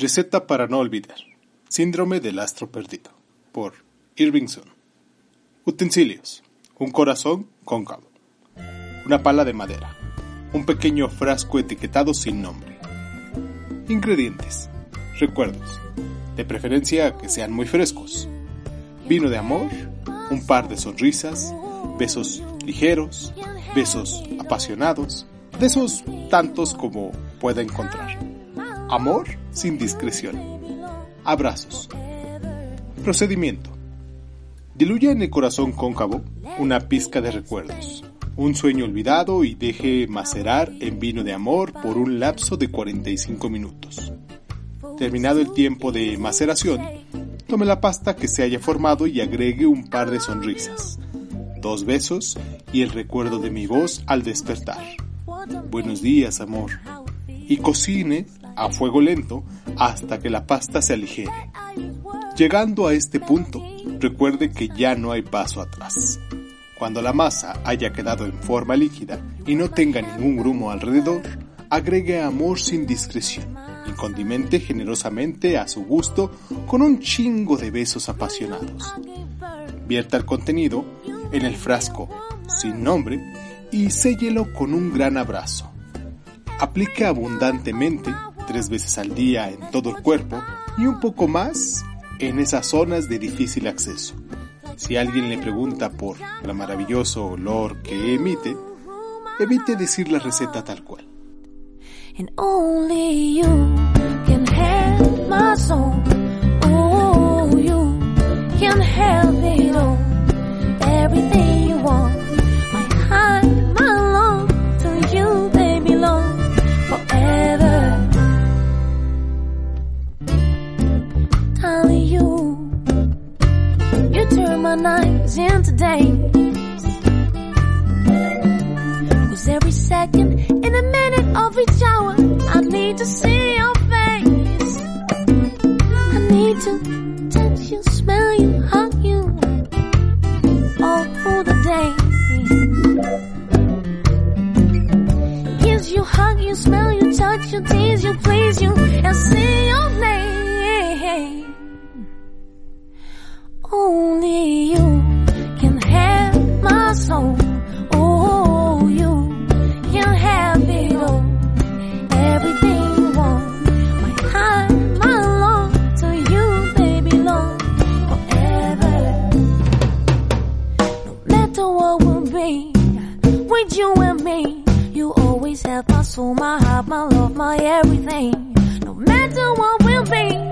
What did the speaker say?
Receta para no olvidar. Síndrome del astro perdido. Por Irvingson. Utensilios. Un corazón cóncavo. Una pala de madera. Un pequeño frasco etiquetado sin nombre. Ingredientes. Recuerdos. De preferencia que sean muy frescos. Vino de amor. Un par de sonrisas. Besos ligeros. Besos apasionados. De esos tantos como pueda encontrar. Amor sin discreción. Abrazos. Procedimiento. Diluya en el corazón cóncavo una pizca de recuerdos, un sueño olvidado y deje macerar en vino de amor por un lapso de 45 minutos. Terminado el tiempo de maceración, tome la pasta que se haya formado y agregue un par de sonrisas, dos besos y el recuerdo de mi voz al despertar. Buenos días, amor. Y cocine a fuego lento hasta que la pasta se aligere. Llegando a este punto, recuerde que ya no hay paso atrás. Cuando la masa haya quedado en forma líquida y no tenga ningún grumo alrededor, agregue amor sin discreción y condimente generosamente a su gusto con un chingo de besos apasionados. Vierta el contenido en el frasco sin nombre y séllelo con un gran abrazo. Aplique abundantemente tres veces al día en todo el cuerpo y un poco más en esas zonas de difícil acceso. Si alguien le pregunta por el maravilloso olor que emite, evite decir la receta tal cual. games and days. Cause every second in a minute of each hour, I need to see your face. I need to touch your smile. all of my everything. No matter what will be.